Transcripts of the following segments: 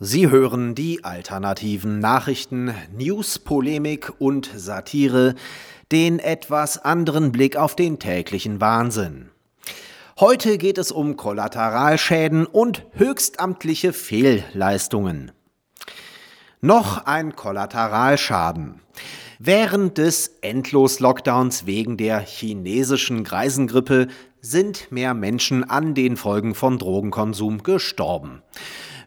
Sie hören die alternativen Nachrichten, News, Polemik und Satire, den etwas anderen Blick auf den täglichen Wahnsinn. Heute geht es um Kollateralschäden und höchstamtliche Fehlleistungen. Noch ein Kollateralschaden. Während des Endlos-Lockdowns wegen der chinesischen Greisengrippe sind mehr Menschen an den Folgen von Drogenkonsum gestorben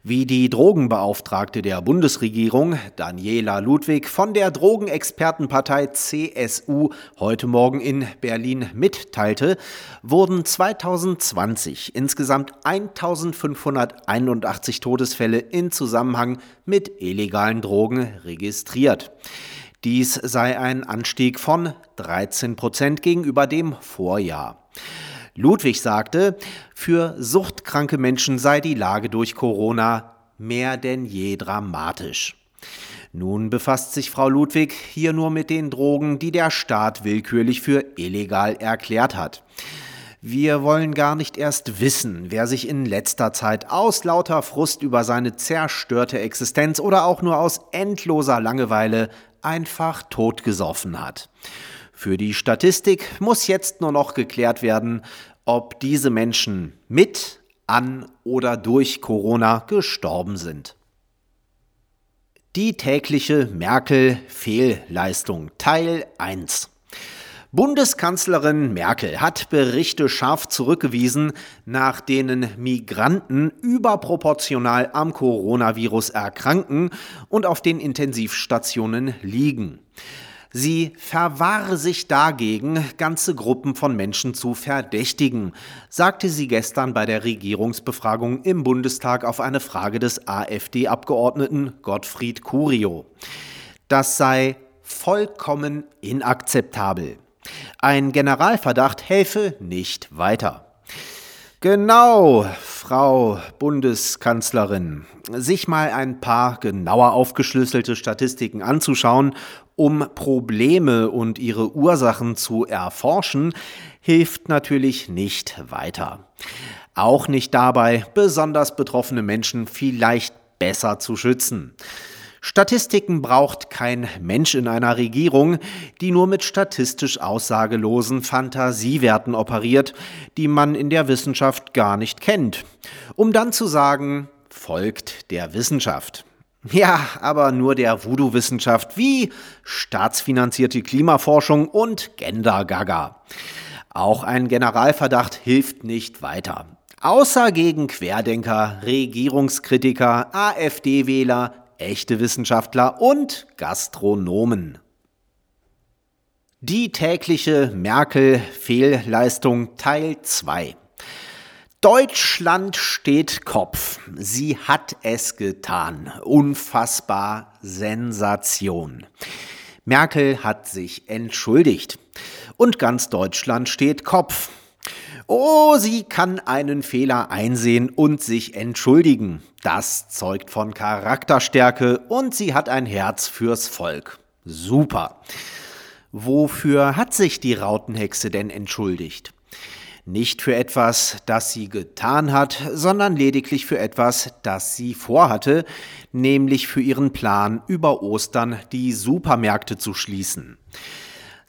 wie die Drogenbeauftragte der Bundesregierung, Daniela Ludwig, von der Drogenexpertenpartei CSU heute Morgen in Berlin mitteilte, wurden 2020 insgesamt 1581 Todesfälle in Zusammenhang mit illegalen Drogen registriert. Dies sei ein Anstieg von 13 Prozent gegenüber dem Vorjahr. Ludwig sagte, für suchtkranke Menschen sei die Lage durch Corona mehr denn je dramatisch. Nun befasst sich Frau Ludwig hier nur mit den Drogen, die der Staat willkürlich für illegal erklärt hat. Wir wollen gar nicht erst wissen, wer sich in letzter Zeit aus lauter Frust über seine zerstörte Existenz oder auch nur aus endloser Langeweile einfach totgesoffen hat. Für die Statistik muss jetzt nur noch geklärt werden, ob diese Menschen mit, an oder durch Corona gestorben sind. Die tägliche Merkel-Fehlleistung Teil 1 Bundeskanzlerin Merkel hat Berichte scharf zurückgewiesen, nach denen Migranten überproportional am Coronavirus erkranken und auf den Intensivstationen liegen. Sie verwahre sich dagegen, ganze Gruppen von Menschen zu verdächtigen, sagte sie gestern bei der Regierungsbefragung im Bundestag auf eine Frage des AfD-Abgeordneten Gottfried Curio. Das sei vollkommen inakzeptabel. Ein Generalverdacht helfe nicht weiter. Genau, Frau Bundeskanzlerin, sich mal ein paar genauer aufgeschlüsselte Statistiken anzuschauen, um Probleme und ihre Ursachen zu erforschen, hilft natürlich nicht weiter. Auch nicht dabei, besonders betroffene Menschen vielleicht besser zu schützen. Statistiken braucht kein Mensch in einer Regierung, die nur mit statistisch aussagelosen Fantasiewerten operiert, die man in der Wissenschaft gar nicht kennt, um dann zu sagen, folgt der Wissenschaft. Ja, aber nur der Voodoo-Wissenschaft wie staatsfinanzierte Klimaforschung und Gender-Gaga. Auch ein Generalverdacht hilft nicht weiter. Außer gegen Querdenker, Regierungskritiker, AfD-Wähler, echte Wissenschaftler und Gastronomen. Die tägliche Merkel-Fehlleistung Teil 2. Deutschland steht Kopf. Sie hat es getan. Unfassbar Sensation. Merkel hat sich entschuldigt. Und ganz Deutschland steht Kopf. Oh, sie kann einen Fehler einsehen und sich entschuldigen. Das zeugt von Charakterstärke und sie hat ein Herz fürs Volk. Super. Wofür hat sich die Rautenhexe denn entschuldigt? Nicht für etwas, das sie getan hat, sondern lediglich für etwas, das sie vorhatte, nämlich für ihren Plan, über Ostern die Supermärkte zu schließen.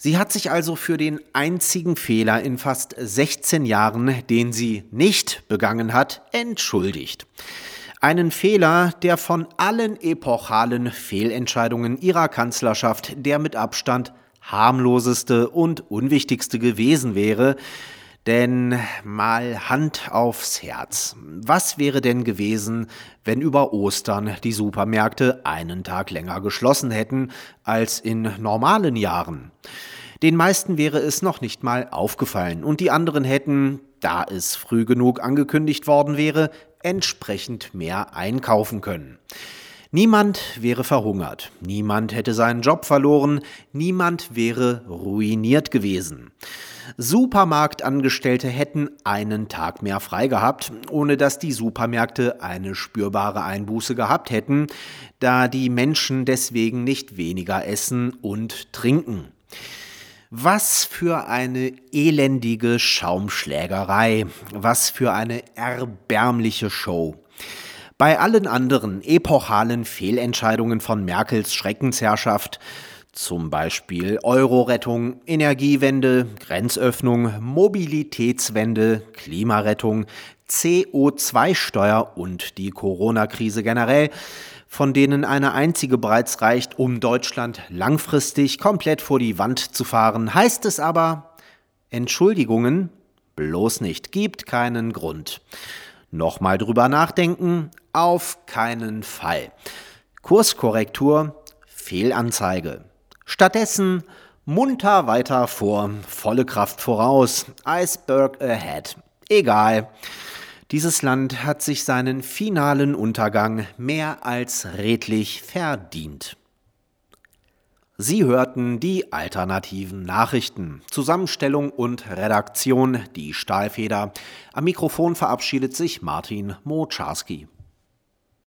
Sie hat sich also für den einzigen Fehler in fast 16 Jahren, den sie nicht begangen hat, entschuldigt. Einen Fehler, der von allen epochalen Fehlentscheidungen ihrer Kanzlerschaft der mit Abstand harmloseste und unwichtigste gewesen wäre, denn mal Hand aufs Herz. Was wäre denn gewesen, wenn über Ostern die Supermärkte einen Tag länger geschlossen hätten als in normalen Jahren? Den meisten wäre es noch nicht mal aufgefallen und die anderen hätten, da es früh genug angekündigt worden wäre, entsprechend mehr einkaufen können. Niemand wäre verhungert, niemand hätte seinen Job verloren, niemand wäre ruiniert gewesen. Supermarktangestellte hätten einen Tag mehr frei gehabt, ohne dass die Supermärkte eine spürbare Einbuße gehabt hätten, da die Menschen deswegen nicht weniger essen und trinken. Was für eine elendige Schaumschlägerei, was für eine erbärmliche Show. Bei allen anderen epochalen Fehlentscheidungen von Merkels Schreckensherrschaft zum Beispiel Euro-Rettung, Energiewende, Grenzöffnung, Mobilitätswende, Klimarettung, CO2-Steuer und die Corona-Krise generell, von denen eine einzige bereits reicht, um Deutschland langfristig komplett vor die Wand zu fahren, heißt es aber, Entschuldigungen bloß nicht, gibt keinen Grund. Nochmal drüber nachdenken, auf keinen Fall. Kurskorrektur, Fehlanzeige. Stattdessen munter weiter vor, volle Kraft voraus, Iceberg ahead. Egal. Dieses Land hat sich seinen finalen Untergang mehr als redlich verdient. Sie hörten die alternativen Nachrichten. Zusammenstellung und Redaktion die Stahlfeder. Am Mikrofon verabschiedet sich Martin Moczarski.